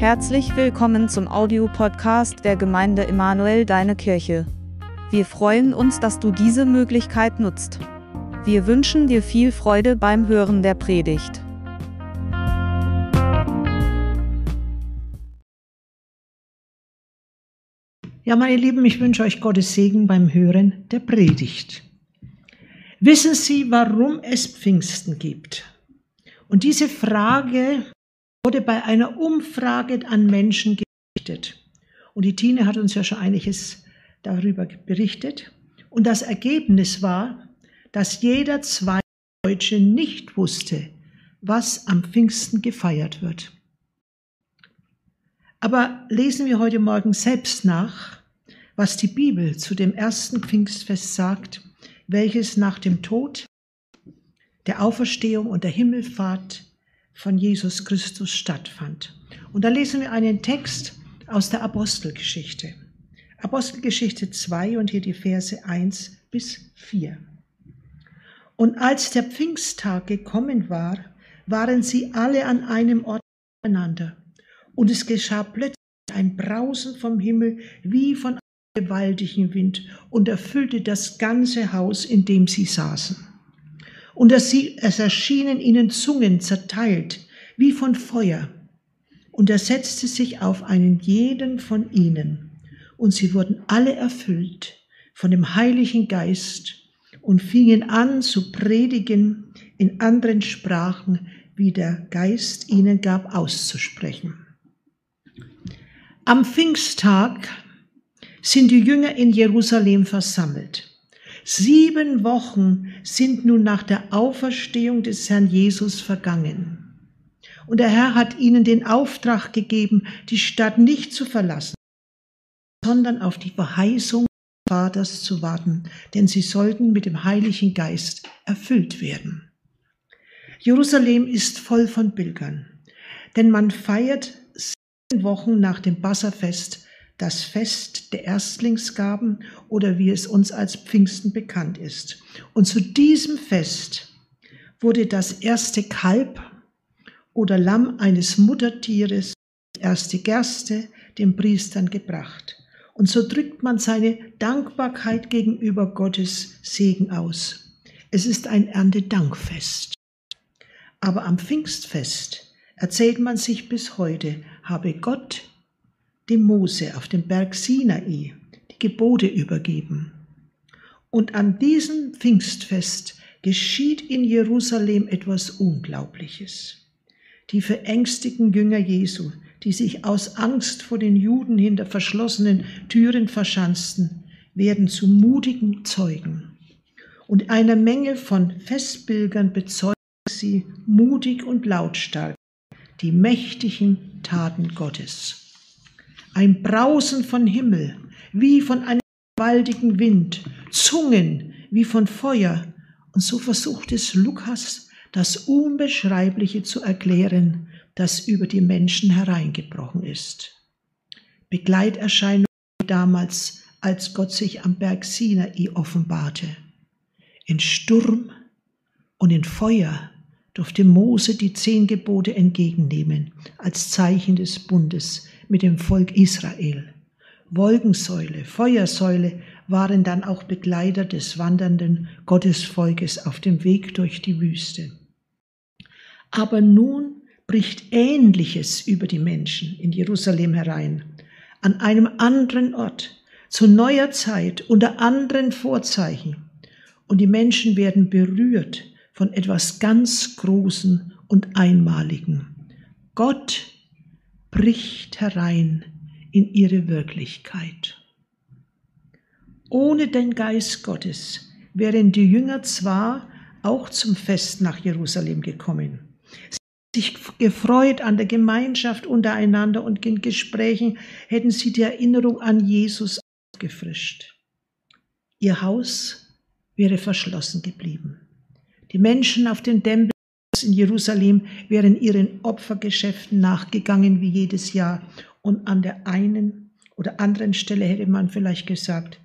Herzlich willkommen zum Audiopodcast der Gemeinde Emanuel Deine Kirche. Wir freuen uns, dass du diese Möglichkeit nutzt. Wir wünschen dir viel Freude beim Hören der Predigt. Ja, meine Lieben, ich wünsche euch Gottes Segen beim Hören der Predigt. Wissen Sie, warum es Pfingsten gibt? Und diese Frage wurde bei einer Umfrage an Menschen gerichtet. Und die Tine hat uns ja schon einiges darüber berichtet. Und das Ergebnis war, dass jeder zweite Deutsche nicht wusste, was am Pfingsten gefeiert wird. Aber lesen wir heute Morgen selbst nach, was die Bibel zu dem ersten Pfingstfest sagt, welches nach dem Tod, der Auferstehung und der Himmelfahrt von Jesus Christus stattfand. Und da lesen wir einen Text aus der Apostelgeschichte. Apostelgeschichte 2 und hier die Verse 1 bis 4. Und als der Pfingsttag gekommen war, waren sie alle an einem Ort miteinander. Und es geschah plötzlich ein Brausen vom Himmel wie von einem gewaltigen Wind und erfüllte das ganze Haus, in dem sie saßen. Und es erschienen ihnen Zungen zerteilt, wie von Feuer, und er setzte sich auf einen jeden von ihnen, und sie wurden alle erfüllt von dem Heiligen Geist und fingen an zu predigen in anderen Sprachen, wie der Geist ihnen gab auszusprechen. Am Pfingsttag sind die Jünger in Jerusalem versammelt. Sieben Wochen sind nun nach der Auferstehung des Herrn Jesus vergangen. Und der Herr hat ihnen den Auftrag gegeben, die Stadt nicht zu verlassen, sondern auf die Verheißung des Vaters zu warten, denn sie sollten mit dem Heiligen Geist erfüllt werden. Jerusalem ist voll von Pilgern, denn man feiert sieben Wochen nach dem Passafest das Fest der Erstlingsgaben oder wie es uns als Pfingsten bekannt ist. Und zu diesem Fest wurde das erste Kalb oder Lamm eines Muttertieres, erste Gerste, den Priestern gebracht. Und so drückt man seine Dankbarkeit gegenüber Gottes Segen aus. Es ist ein Erntedankfest. Aber am Pfingstfest erzählt man sich bis heute, habe Gott dem Mose auf dem Berg Sinai die Gebote übergeben. Und an diesem Pfingstfest geschieht in Jerusalem etwas Unglaubliches. Die verängstigten Jünger Jesu, die sich aus Angst vor den Juden hinter verschlossenen Türen verschanzten, werden zu mutigen Zeugen. Und einer Menge von Festbildern bezeugen sie mutig und lautstark die mächtigen Taten Gottes ein Brausen von Himmel, wie von einem gewaltigen Wind, Zungen wie von Feuer. Und so versucht es Lukas, das Unbeschreibliche zu erklären, das über die Menschen hereingebrochen ist. Begleiterscheinung damals, als Gott sich am Berg Sinai offenbarte. In Sturm und in Feuer durfte Mose die zehn Gebote entgegennehmen als Zeichen des Bundes, mit dem Volk Israel. Wolkensäule, Feuersäule waren dann auch Begleiter des wandernden Gottesvolkes auf dem Weg durch die Wüste. Aber nun bricht Ähnliches über die Menschen in Jerusalem herein, an einem anderen Ort, zu neuer Zeit, unter anderen Vorzeichen. Und die Menschen werden berührt von etwas ganz Großen und Einmaligen. Gott bricht herein in ihre Wirklichkeit. Ohne den Geist Gottes wären die Jünger zwar auch zum Fest nach Jerusalem gekommen, Sie sich gefreut an der Gemeinschaft untereinander und in Gesprächen hätten sie die Erinnerung an Jesus aufgefrischt. Ihr Haus wäre verschlossen geblieben. Die Menschen auf den Dämpfen in Jerusalem wären ihren Opfergeschäften nachgegangen wie jedes Jahr. Und an der einen oder anderen Stelle hätte man vielleicht gesagt,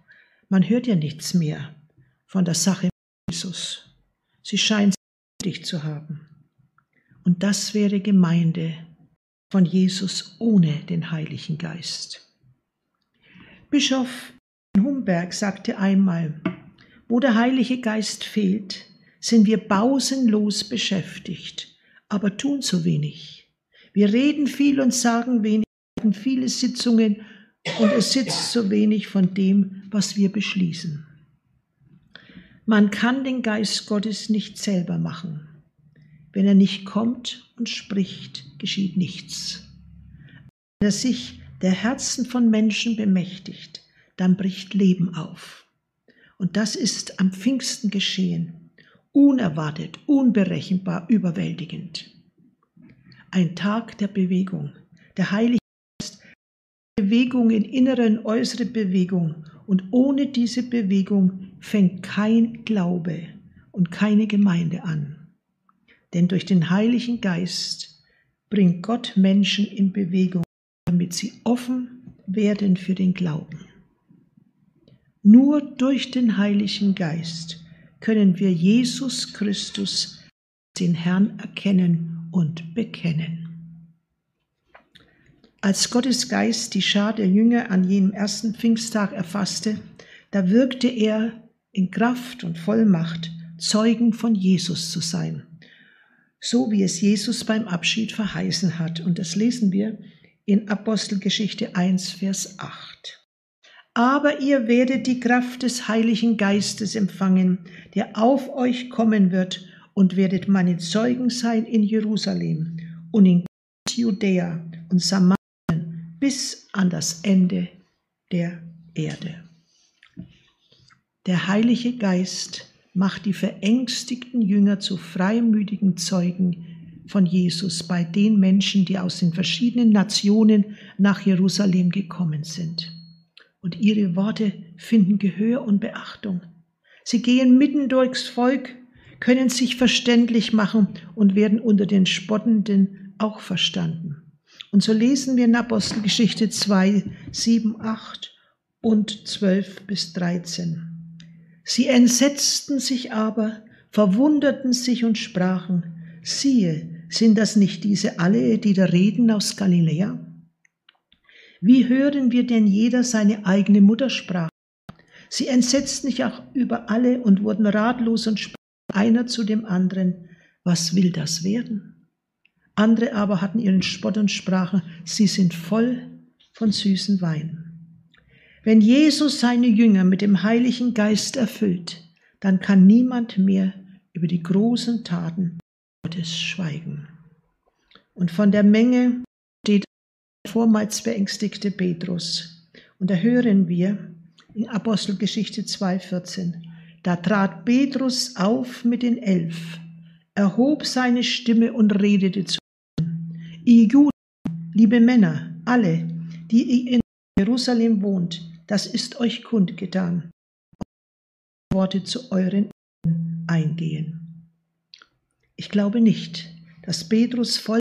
man hört ja nichts mehr von der Sache Jesus. Sie scheint dich zu haben. Und das wäre Gemeinde, von Jesus ohne den Heiligen Geist. Bischof Humberg sagte einmal, wo der Heilige Geist fehlt, sind wir pausenlos beschäftigt, aber tun zu wenig. Wir reden viel und sagen wenig, haben viele Sitzungen und es sitzt so wenig von dem, was wir beschließen. Man kann den Geist Gottes nicht selber machen. Wenn er nicht kommt und spricht, geschieht nichts. Wenn er sich der Herzen von Menschen bemächtigt, dann bricht Leben auf. Und das ist am Pfingsten geschehen, unerwartet, unberechenbar, überwältigend. Ein Tag der Bewegung, der Heilige Geist, Bewegung in innere und äußere Bewegung. Und ohne diese Bewegung fängt kein Glaube und keine Gemeinde an. Denn durch den Heiligen Geist bringt Gott Menschen in Bewegung, damit sie offen werden für den Glauben. Nur durch den Heiligen Geist können wir Jesus Christus, den Herrn, erkennen und bekennen. Als Gottes Geist die Schar der Jünger an jenem ersten Pfingsttag erfasste, da wirkte er in Kraft und Vollmacht, Zeugen von Jesus zu sein, so wie es Jesus beim Abschied verheißen hat. Und das lesen wir in Apostelgeschichte 1, Vers 8 aber ihr werdet die Kraft des Heiligen Geistes empfangen, der auf euch kommen wird, und werdet meine Zeugen sein in Jerusalem und in Judäa und Samarien bis an das Ende der Erde. Der Heilige Geist macht die verängstigten Jünger zu freimütigen Zeugen von Jesus bei den Menschen, die aus den verschiedenen Nationen nach Jerusalem gekommen sind und ihre Worte finden Gehör und Beachtung. Sie gehen mitten durchs Volk, können sich verständlich machen und werden unter den Spottenden auch verstanden. Und so lesen wir in Apostelgeschichte 2, 7, 8 und 12 bis 13. Sie entsetzten sich aber, verwunderten sich und sprachen, siehe, sind das nicht diese alle, die da reden aus Galiläa? Wie hören wir denn jeder seine eigene Muttersprache? Sie entsetzten sich auch über alle und wurden ratlos und sprachen einer zu dem anderen, was will das werden? Andere aber hatten ihren Spott und sprachen, sie sind voll von süßen Wein. Wenn Jesus seine Jünger mit dem Heiligen Geist erfüllt, dann kann niemand mehr über die großen Taten Gottes schweigen. Und von der Menge vormals beängstigte Petrus. Und da hören wir in Apostelgeschichte 2,14, da trat Petrus auf mit den Elf, erhob seine Stimme und redete zu ihnen. Ihr Juden, liebe Männer, alle, die ihr in Jerusalem wohnt, das ist euch kundgetan. Worte zu euren eingehen. Ich glaube nicht, dass Petrus voll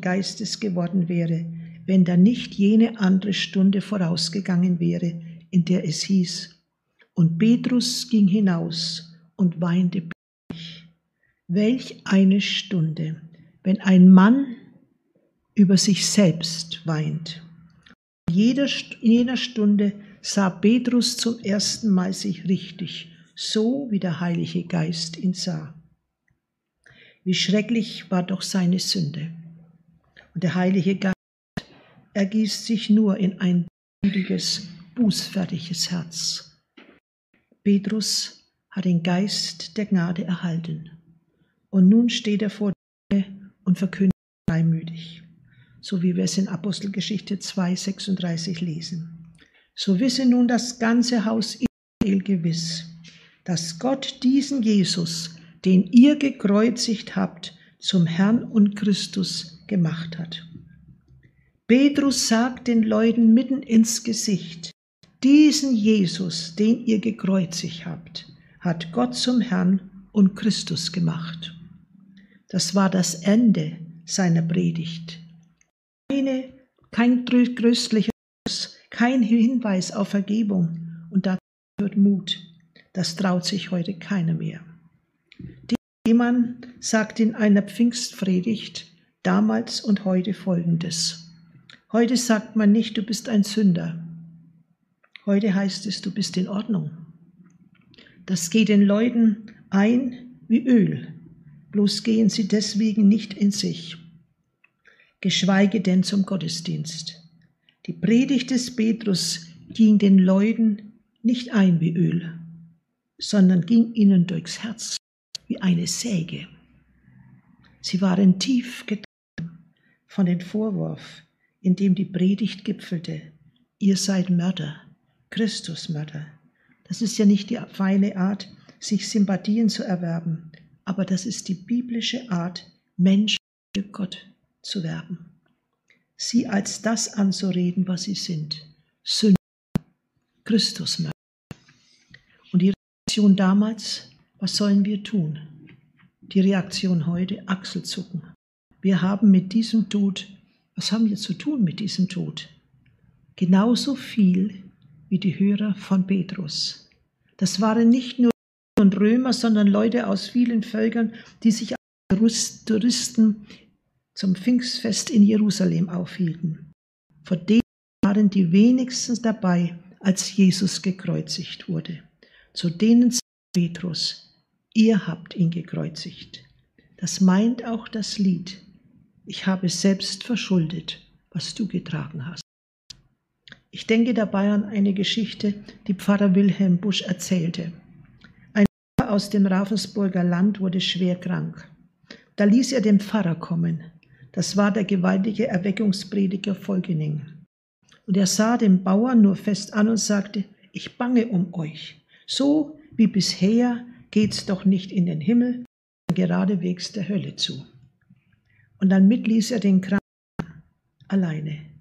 Geistes geworden wäre, wenn da nicht jene andere Stunde vorausgegangen wäre, in der es hieß, und Petrus ging hinaus und weinte bitterlich. Welch eine Stunde, wenn ein Mann über sich selbst weint. In jeder, in jener Stunde sah Petrus zum ersten Mal sich richtig, so wie der Heilige Geist ihn sah. Wie schrecklich war doch seine Sünde. Und der Heilige Geist ergießt sich nur in ein gütiges, bußfertiges Herz. Petrus hat den Geist der Gnade erhalten. Und nun steht er vor dir und verkündet freimütig, so wie wir es in Apostelgeschichte 2, 36 lesen. So wisse nun das ganze Haus Israel gewiss, dass Gott diesen Jesus, den ihr gekreuzigt habt, zum Herrn und Christus gemacht hat. Petrus sagt den Leuten mitten ins Gesicht, diesen Jesus, den ihr gekreuzigt habt, hat Gott zum Herrn und Christus gemacht. Das war das Ende seiner Predigt. Keine, kein tröstlicher kein Hinweis auf Vergebung und da wird Mut. Das traut sich heute keiner mehr. Jemand sagt in einer Pfingstpredigt, damals und heute folgendes. Heute sagt man nicht, du bist ein Sünder. Heute heißt es, du bist in Ordnung. Das geht den Leuten ein wie Öl, bloß gehen sie deswegen nicht in sich, geschweige denn zum Gottesdienst. Die Predigt des Petrus ging den Leuten nicht ein wie Öl, sondern ging ihnen durchs Herz wie eine Säge. Sie waren tief getroffen von dem Vorwurf, in dem die Predigt gipfelte. Ihr seid Mörder, Christusmörder. Das ist ja nicht die feine Art, sich Sympathien zu erwerben, aber das ist die biblische Art, Menschen für Gott zu werben. Sie als das anzureden, was sie sind. Sünder, Christusmörder. Und die Reaktion damals, was sollen wir tun? Die Reaktion heute, Achselzucken. Wir haben mit diesem Tod, was haben wir zu tun mit diesem Tod? Genauso viel wie die Hörer von Petrus. Das waren nicht nur Römer, sondern Leute aus vielen Völkern, die sich als Touristen zum Pfingstfest in Jerusalem aufhielten. Von denen waren die wenigsten dabei, als Jesus gekreuzigt wurde. Zu denen sagt Petrus, ihr habt ihn gekreuzigt. Das meint auch das Lied, ich habe selbst verschuldet, was du getragen hast. Ich denke dabei an eine Geschichte, die Pfarrer Wilhelm Busch erzählte. Ein Pfarrer aus dem Ravensburger Land wurde schwer krank. Da ließ er den Pfarrer kommen. Das war der gewaltige Erweckungsprediger Volgening. Und er sah den Bauern nur fest an und sagte, ich bange um euch. So wie bisher geht's doch nicht in den Himmel, geradewegs der Hölle zu. Und dann mit ließ er den Kranken alleine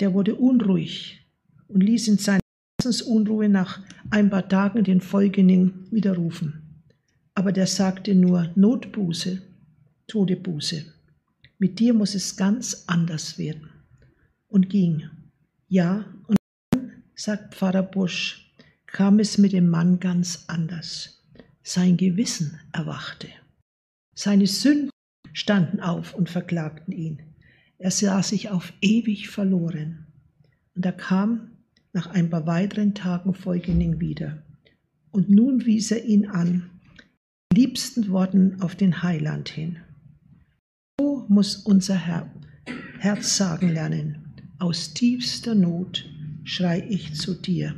der wurde unruhig und ließ in seiner Herzensunruhe nach ein paar Tagen den Folgenden widerrufen. Aber der sagte nur Notbuße, Todebuße. Mit dir muss es ganz anders werden. Und ging. Ja, und dann, sagt Pfarrer Busch, kam es mit dem Mann ganz anders. Sein Gewissen erwachte. Seine Sünden standen auf und verklagten ihn. Er sah sich auf ewig verloren. Und er kam nach ein paar weiteren Tagen Folgening wieder. Und nun wies er ihn an, liebsten Worten auf den Heiland hin. So muss unser Herr, Herz sagen lernen, aus tiefster Not schrei ich zu dir.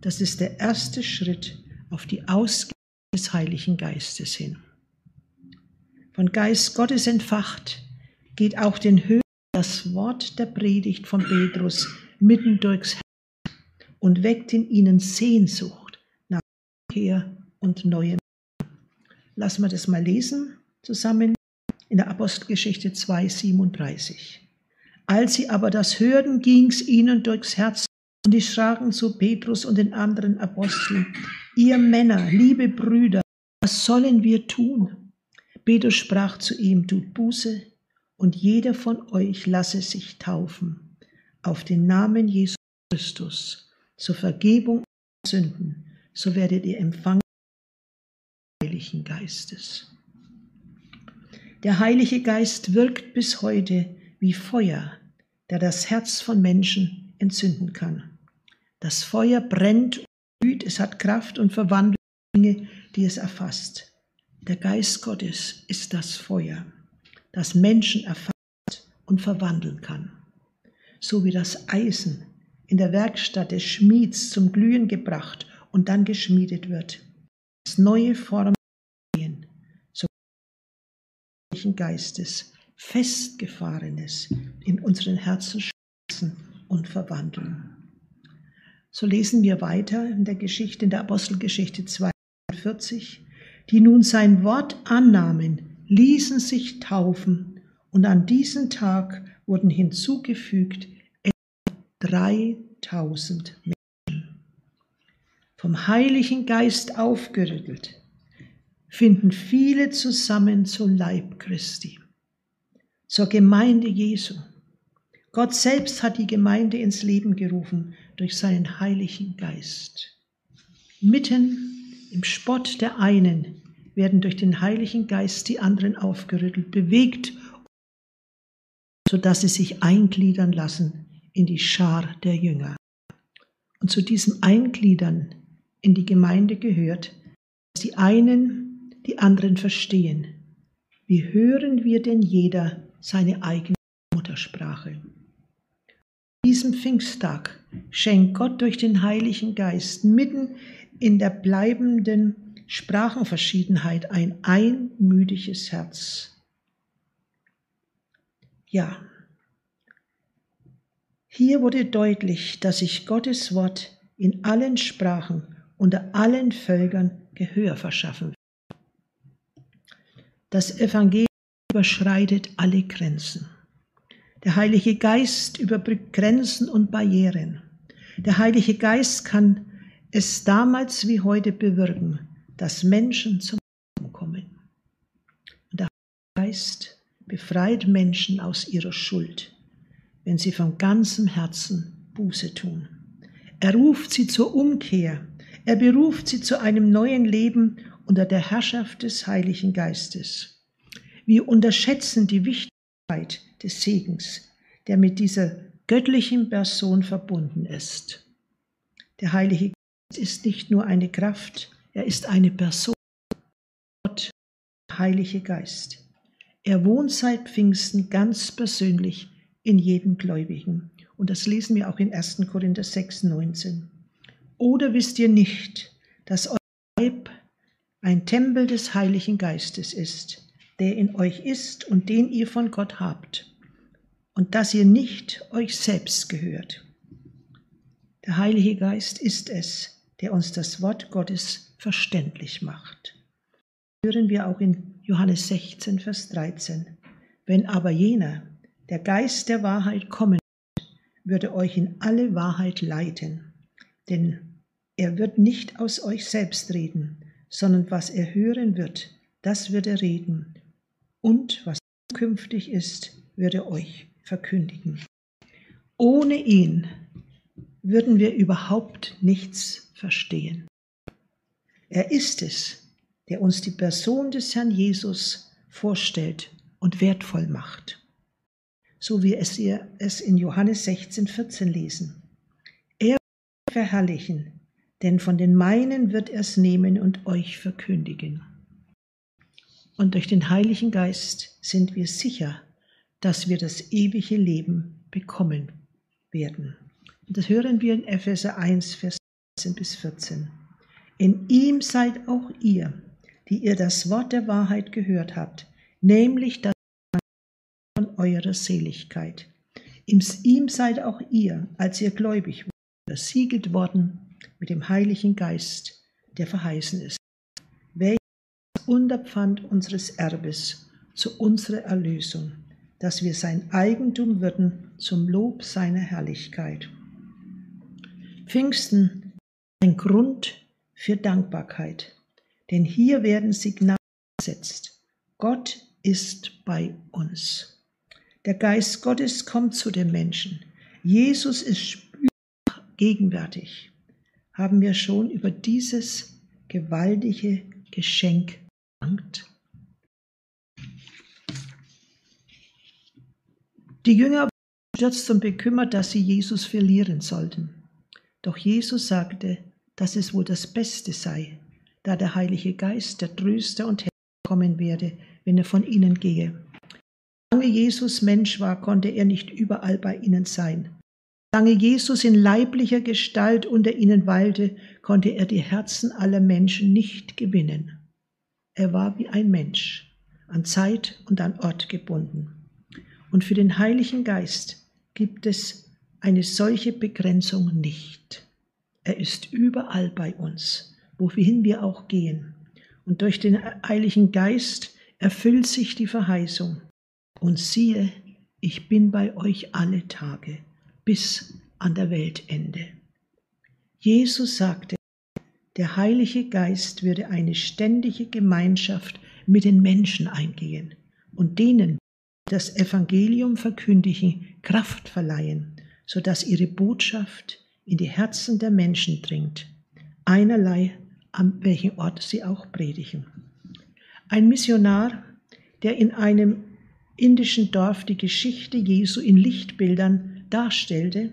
Das ist der erste Schritt auf die Ausgabe des Heiligen Geistes hin. Von Geist Gottes entfacht geht auch den Höhen das Wort der Predigt von Petrus mitten durchs Herz und weckt in ihnen Sehnsucht nach Kehr und Neuem. Lassen wir das mal lesen zusammen in der Apostelgeschichte 2,37. Als sie aber das hörten, ging's ihnen durchs Herz und die sprachen zu Petrus und den anderen Aposteln, ihr Männer, liebe Brüder, was sollen wir tun? Petrus sprach zu ihm, tut Buße und jeder von euch lasse sich taufen auf den Namen Jesus Christus zur Vergebung Sünden, so werdet ihr empfangen des Heiligen Geistes. Der Heilige Geist wirkt bis heute wie Feuer, der das Herz von Menschen entzünden kann. Das Feuer brennt und blüht, es hat Kraft und verwandelt Dinge, die es erfasst. Der Geist Gottes ist das Feuer das Menschen erfasst und verwandeln kann. So wie das Eisen in der Werkstatt des Schmieds zum Glühen gebracht und dann geschmiedet wird. Das neue Formen so Geistes, festgefahrenes in unseren Herzen schützen und verwandeln. So lesen wir weiter in der Geschichte, in der Apostelgeschichte 42, die nun sein Wort annahmen, ließen sich taufen und an diesem Tag wurden hinzugefügt etwa 3000 Menschen. Vom Heiligen Geist aufgerüttelt, finden viele zusammen zum Leib Christi, zur Gemeinde Jesu. Gott selbst hat die Gemeinde ins Leben gerufen durch seinen Heiligen Geist. Mitten im Spott der einen werden durch den Heiligen Geist die anderen aufgerüttelt, bewegt sodass sie sich eingliedern lassen in die Schar der Jünger. Und zu diesem Eingliedern in die Gemeinde gehört, dass die einen die anderen verstehen. Wie hören wir denn jeder seine eigene Muttersprache? An diesem Pfingsttag schenkt Gott durch den Heiligen Geist mitten in der bleibenden Sprachenverschiedenheit ein einmütiges Herz. Ja, hier wurde deutlich, dass sich Gottes Wort in allen Sprachen unter allen Völkern Gehör verschaffen wird. Das Evangelium überschreitet alle Grenzen. Der Heilige Geist überbrückt Grenzen und Barrieren. Der Heilige Geist kann es damals wie heute bewirken, dass Menschen zum Glauben kommen. Und der Heilige Geist befreit Menschen aus ihrer Schuld, wenn sie von ganzem Herzen Buße tun. Er ruft sie zur Umkehr. Er beruft sie zu einem neuen Leben unter der Herrschaft des Heiligen Geistes. Wir unterschätzen die Wichtigkeit des Segens, der mit dieser göttlichen Person verbunden ist. Der Heilige ist nicht nur eine Kraft, er ist eine Person. Gott, der Heilige Geist. Er wohnt seit Pfingsten ganz persönlich in jedem Gläubigen. Und das lesen wir auch in 1. Korinther 6, 19. Oder wisst ihr nicht, dass euer Leib ein Tempel des Heiligen Geistes ist, der in euch ist und den ihr von Gott habt, und dass ihr nicht euch selbst gehört. Der Heilige Geist ist es, der uns das Wort Gottes verständlich macht. Hören wir auch in Johannes 16, Vers 13. Wenn aber jener, der Geist der Wahrheit kommen würde euch in alle Wahrheit leiten, denn er wird nicht aus euch selbst reden, sondern was er hören wird, das wird er reden, und was künftig ist, wird er euch verkündigen. Ohne ihn würden wir überhaupt nichts verstehen. Er ist es, der uns die Person des Herrn Jesus vorstellt und wertvoll macht so wie es ihr es in Johannes 16, 14 lesen. Er wird verherrlichen, denn von den meinen wird er es nehmen und euch verkündigen. Und durch den Heiligen Geist sind wir sicher, dass wir das ewige Leben bekommen werden. Das hören wir in Epheser 1, Vers 13 bis 14. In ihm seid auch ihr, die ihr das Wort der Wahrheit gehört habt, nämlich das eurer Seligkeit. Ihm seid auch ihr, als ihr gläubig wurdet, versiegelt worden mit dem Heiligen Geist, der verheißen ist, welches Unterpfand unseres Erbes zu unserer Erlösung, dass wir sein Eigentum würden zum Lob seiner Herrlichkeit. Pfingsten ein Grund für Dankbarkeit, denn hier werden Signale gesetzt. Gott ist bei uns. Der Geist Gottes kommt zu den Menschen. Jesus ist spürbar gegenwärtig. Haben wir schon über dieses gewaltige Geschenk gedankt? Die Jünger waren stürzt und bekümmert, dass sie Jesus verlieren sollten. Doch Jesus sagte, dass es wohl das Beste sei, da der Heilige Geist, der Tröster und Herr kommen werde, wenn er von ihnen gehe. Solange Jesus Mensch war, konnte er nicht überall bei ihnen sein. Solange Jesus in leiblicher Gestalt unter ihnen weilte, konnte er die Herzen aller Menschen nicht gewinnen. Er war wie ein Mensch, an Zeit und an Ort gebunden. Und für den Heiligen Geist gibt es eine solche Begrenzung nicht. Er ist überall bei uns, wohin wir auch gehen. Und durch den Heiligen Geist erfüllt sich die Verheißung. Und siehe, ich bin bei euch alle Tage bis an der Weltende. Jesus sagte, der Heilige Geist würde eine ständige Gemeinschaft mit den Menschen eingehen und denen, die das Evangelium verkündigen, Kraft verleihen, sodass ihre Botschaft in die Herzen der Menschen dringt, einerlei an welchem Ort sie auch predigen. Ein Missionar, der in einem indischen Dorf die Geschichte Jesu in Lichtbildern darstellte,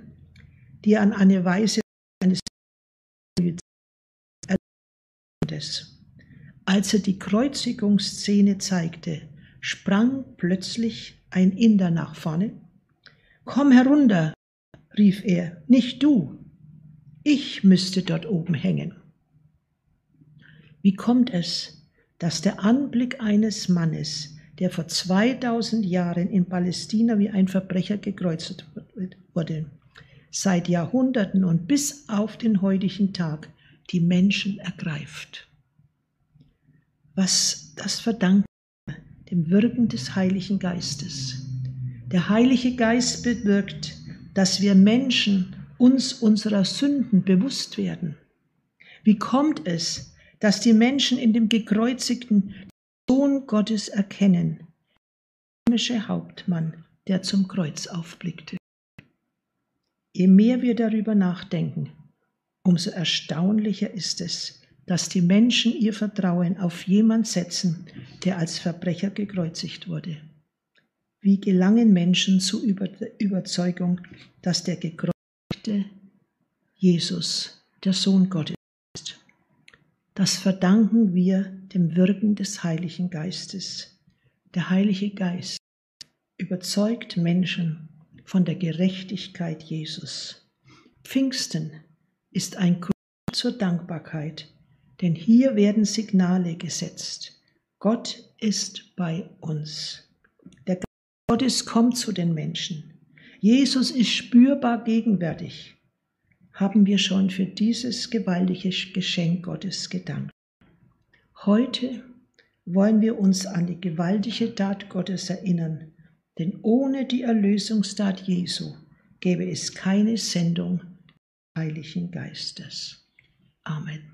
die an eine Weise eines als er die Kreuzigungsszene zeigte, sprang plötzlich ein Inder nach vorne. Komm herunter, rief er, nicht du. Ich müsste dort oben hängen. Wie kommt es, dass der Anblick eines Mannes, der vor 2000 Jahren in Palästina wie ein Verbrecher gekreuzigt wurde, seit Jahrhunderten und bis auf den heutigen Tag die Menschen ergreift? Was das verdankt dem Wirken des Heiligen Geistes. Der Heilige Geist bewirkt, dass wir Menschen uns unserer Sünden bewusst werden. Wie kommt es, dass die Menschen in dem gekreuzigten Sohn Gottes erkennen, der römische Hauptmann, der zum Kreuz aufblickte? Je mehr wir darüber nachdenken, umso erstaunlicher ist es, dass die Menschen ihr Vertrauen auf jemand setzen, der als Verbrecher gekreuzigt wurde. Wie gelangen Menschen zur Überzeugung, dass der gekreuzigte Jesus der Sohn Gottes ist? Das verdanken wir dem Wirken des Heiligen Geistes. Der Heilige Geist überzeugt Menschen von der Gerechtigkeit Jesus. Pfingsten ist ein Grund zur Dankbarkeit denn hier werden Signale gesetzt. Gott ist bei uns. Gottes kommt zu den Menschen. Jesus ist spürbar gegenwärtig. Haben wir schon für dieses gewaltige Geschenk Gottes gedankt. Heute wollen wir uns an die gewaltige Tat Gottes erinnern, denn ohne die Erlösungstat Jesu gäbe es keine Sendung des Heiligen Geistes. Amen.